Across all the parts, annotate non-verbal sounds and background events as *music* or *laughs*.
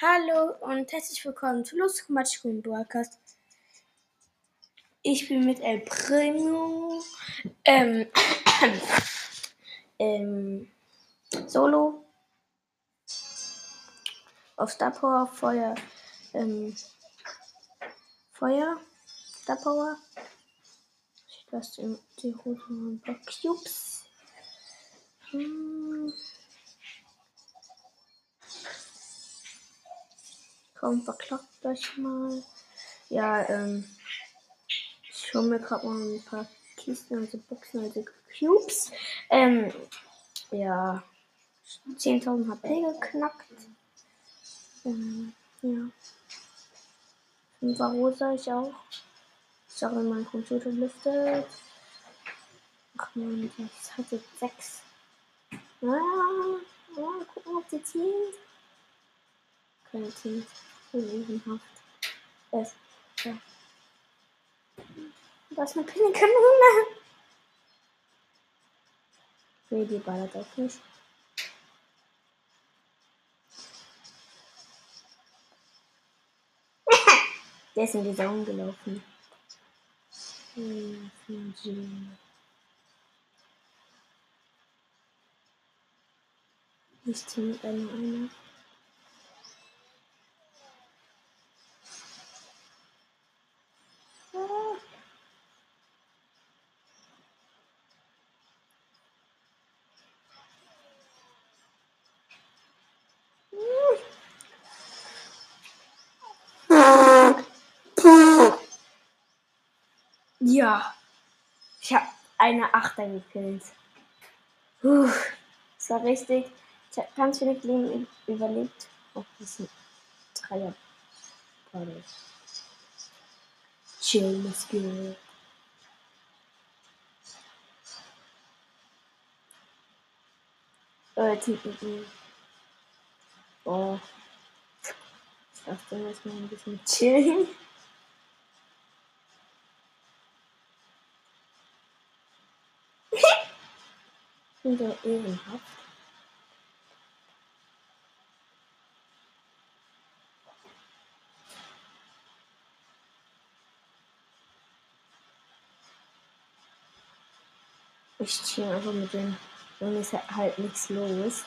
Hallo und herzlich willkommen zu Lustig Matschkuchen Broadcast. Ich bin mit El Primo ähm, *coughs* ähm, Solo auf Star Power Feuer ähm, Feuer Star Power. Ich lasse die roten Cubes. Hm. Komm, verkloppt euch mal. Ja, ähm. Ich hole mir gerade mal ein paar Kisten, also Boxen, also Cubes. Ähm, ja. 10.000 HP geknackt. Ähm, ja. 5 rosa ich auch. Sorry, mein Computer lüftet. Ach man, das hat jetzt 6. Ah, ja, gucken, ob sie zielt. Keine zielt. Es. Ja. Das ist eine Pinnekanone. Nee, die ballert auch nicht. *laughs* Der ist in die Sauen gelaufen. Ich ziehe mit einer einer. Ja. Ich habe eine Achter gekillt. Puh, das war richtig. Ich habe ganz wenig Leben überlebt. Oh, das ist ein Dreier. Pardon. Chill, let's go. Äh, hinten. Oh. Ich dachte, jetzt mal ein bisschen chillen. Wieder ehrenhaft. Ich chill einfach mit dem. Dann ist halt nichts los.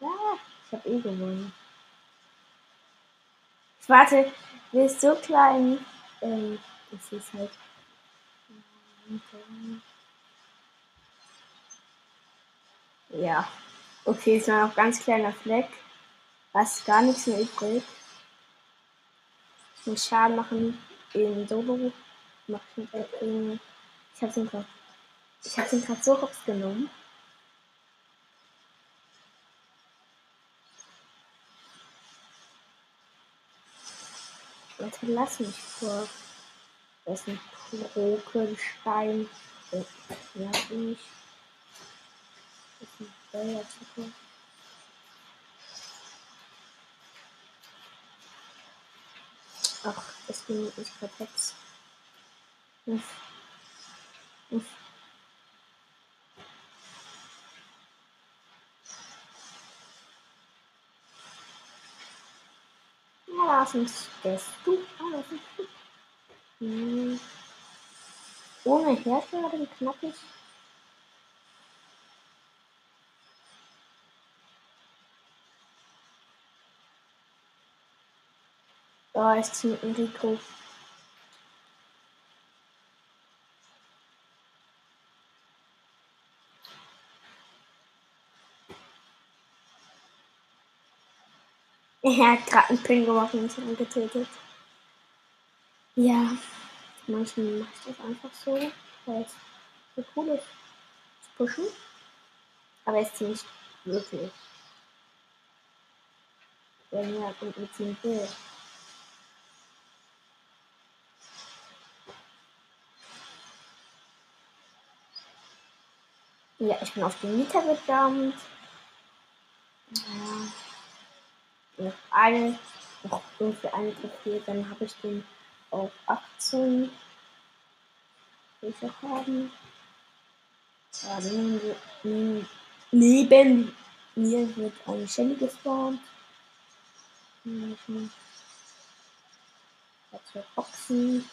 Ja, ich hab eh gewonnen. Ich warte, wir ist so klein. Ähm, das ist halt. Ja. Okay, ist noch ein ganz kleiner Fleck. Ist gar nichts mehr übrig. Muss Schaden machen in Solo. Mach ich hab's ihn gerade. Ich hab's ihn gerade so hops genommen. Leute, lass mich vor. Das ist ein Brokenstein. Ja, bin ich. Ach, nicht perfekt. Uff. Uff. Ja, das ist das du. Ah, das ist du. Hm. Ohne Hersteller knackig. Oh, ich ziehe mit Rico. Er hat gerade einen Pin gemacht und mich angetötet. Ja, manchmal mache ich das einfach so, weil es so cool ist zu pushen. Aber es zieht nicht wirklich. Wenn er und mit ziehen will. Ja, ich bin auf den Mieter gedumpt. Ja. Noch eine, noch irgendwie eine Trophäe, dann habe ich den auf 18. Will ich auch haben. Ja, neben, neben, Mir wird eine Shelly gespawnt. Mhm. Zwei Boxen.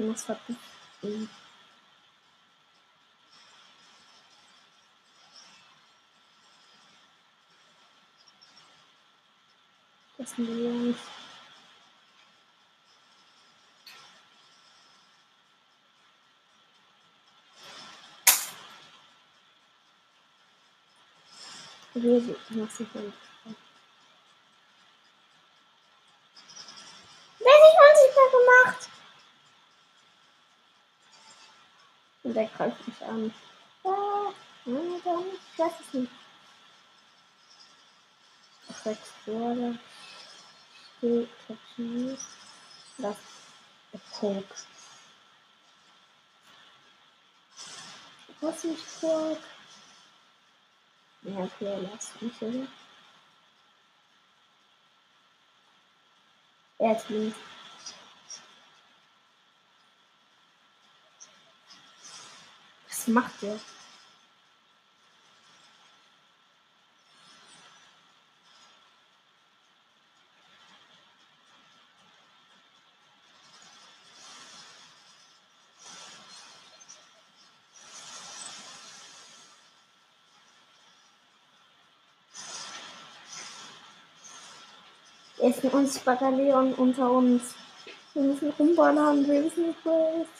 Sie muss verbieten. Das sind die Jungs. Wir sind noch sicher nicht. Wer hat sich unsichtbar gemacht? Und der greift mich an. Ah, nein, gar nicht. Ich weiß es nicht. Sechs Borde. Still, Catchy. Das ist Coke. Was ist Coke? Ja, okay, lass mich, oder? Er ist links. Was macht der? Er ist ein unsichtbarer Leon unter uns. Wir müssen rumballern, wir wissen nicht.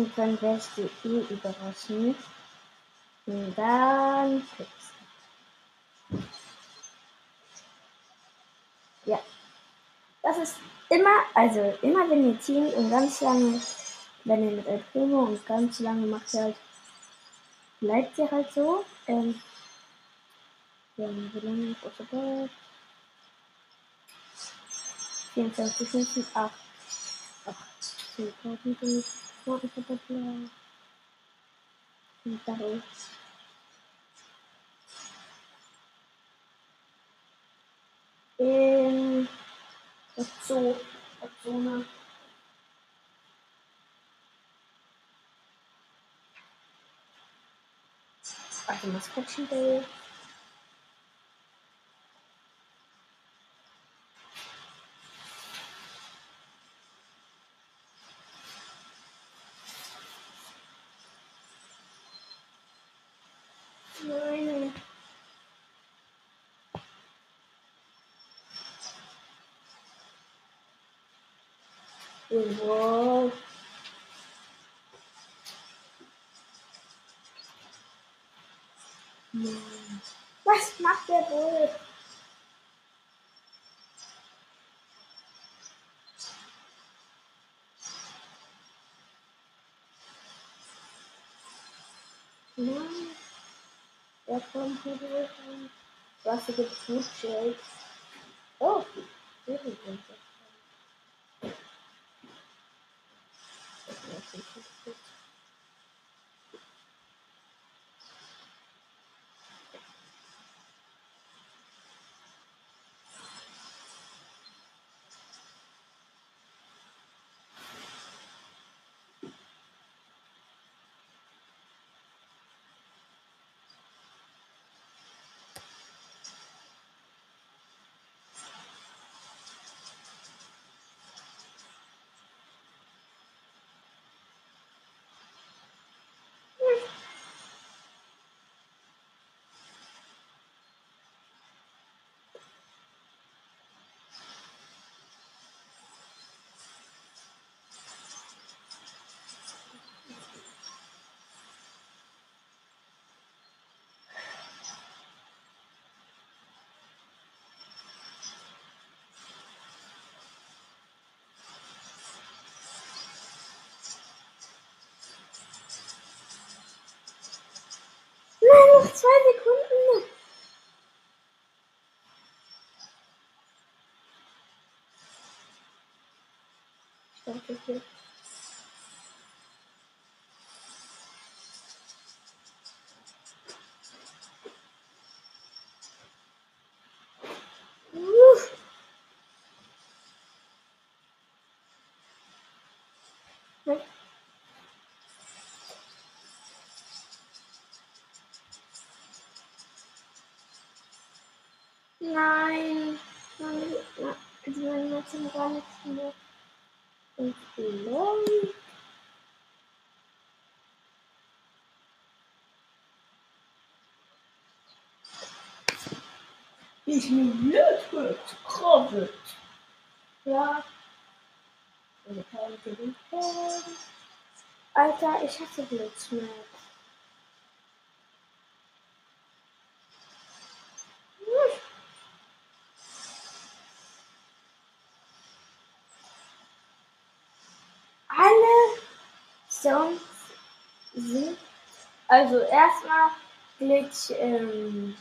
Und dann ich die eh überraschen. Und dann fix. Ja. Das ist immer, also immer wenn ihr Team und ganz lange, wenn ihr mit El Primo und ganz lange macht halt, bleibt ihr halt so. Ähm, ja, wie lange ist das dabei? 24 Minuten, 8. 8. 10.000 bin ich ich habe Und da ist. Ähm, das Zoo, das Zone. Also Maskottchen Day. Nein. Wow. Nein. Was macht der wohl? Nein. Der kommt hier durch. Was für Food Shakes. Oh, Thank you. Noch zwei Sekunden. Ich dachte, ich Nein. Also meine Netze haben gar nichts mehr. Und vielleicht. Ich bin Ludwig Krovit. Ja. Alter, ich hasse Blitzmerk. Songs sind also erstmal Glitch ähm,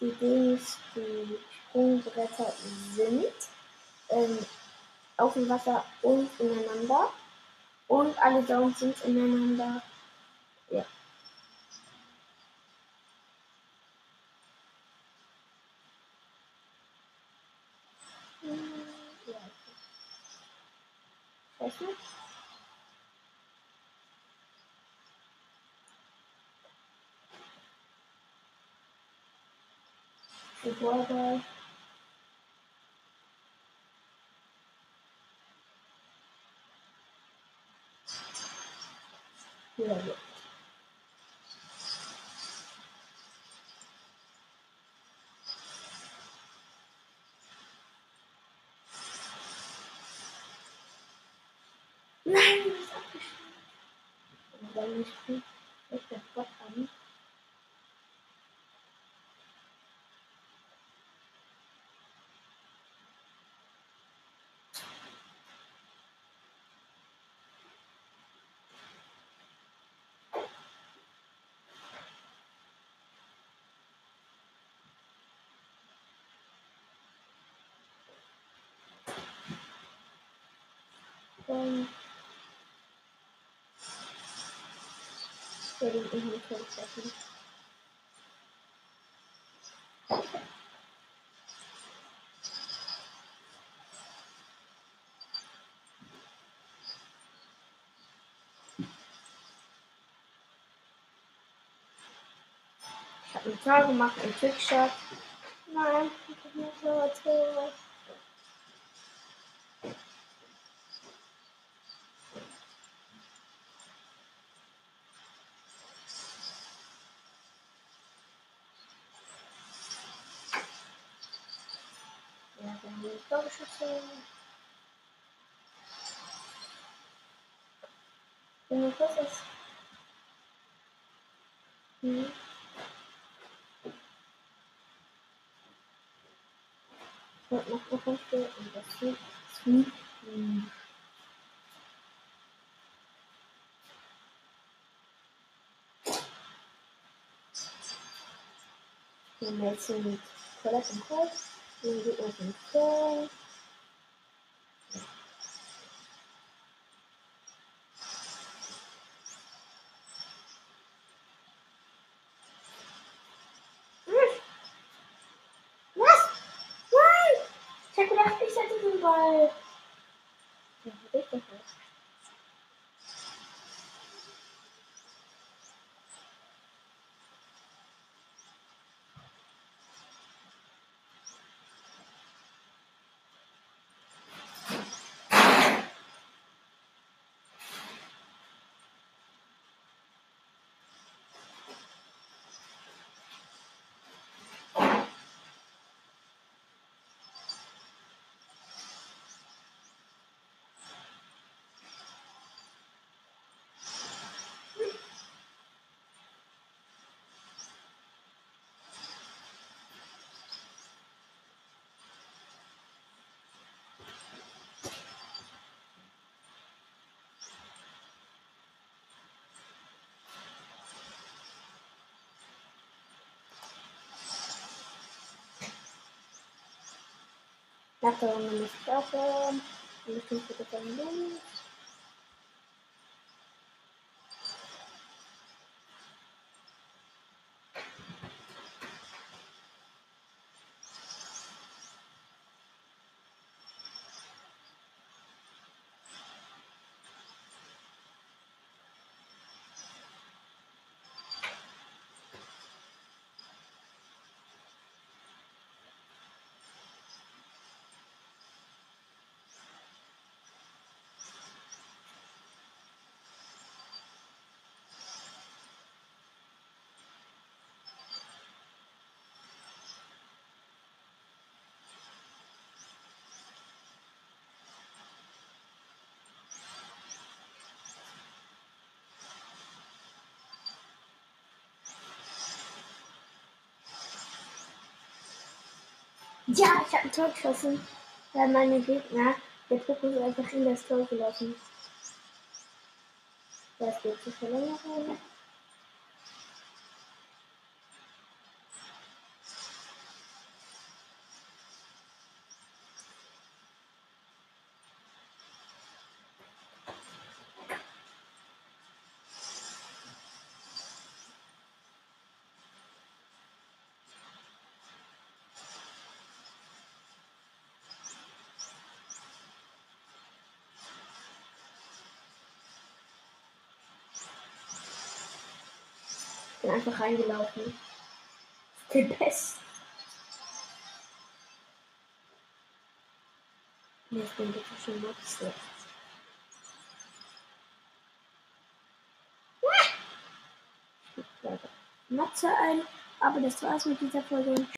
die Dings, die Sprungbretter sind ähm, auf dem Wasser und ineinander. Und alle Sounds sind ineinander. Ja. Hm, ja. Gebäude. Ja, ja. Nein, das ist abgeschnitten. Und dann nicht gut. Ist der Gott an. Dann. Ja, den Inhalt treffen. Ich habe einen Tor gemacht, einen Trickshot. Nein, ich habe nicht so Tor. Ja, wir haben ein Tor geschossen. Junge, was ist? Hm. Ich wollte noch eine Runde und das. Hm. Wir haben jetzt hier mit Toilette im Kreis. Hier geht auf den Klo. Was? Nein! Ich hab gedacht, ich hätte den Ball. Ja, hab ich doch was. Nach der Runde muss ich aufhören. Und Ja, ich habe ein Tor geschossen, weil meine Gegner der Fokus einfach in das Tor gelassen. Das geht zur Verlängerung. Bin einfach reingelaufen. Der Best. Nee, ich bin wirklich schon Matze. Matze ein. Aber das war's mit dieser Folge.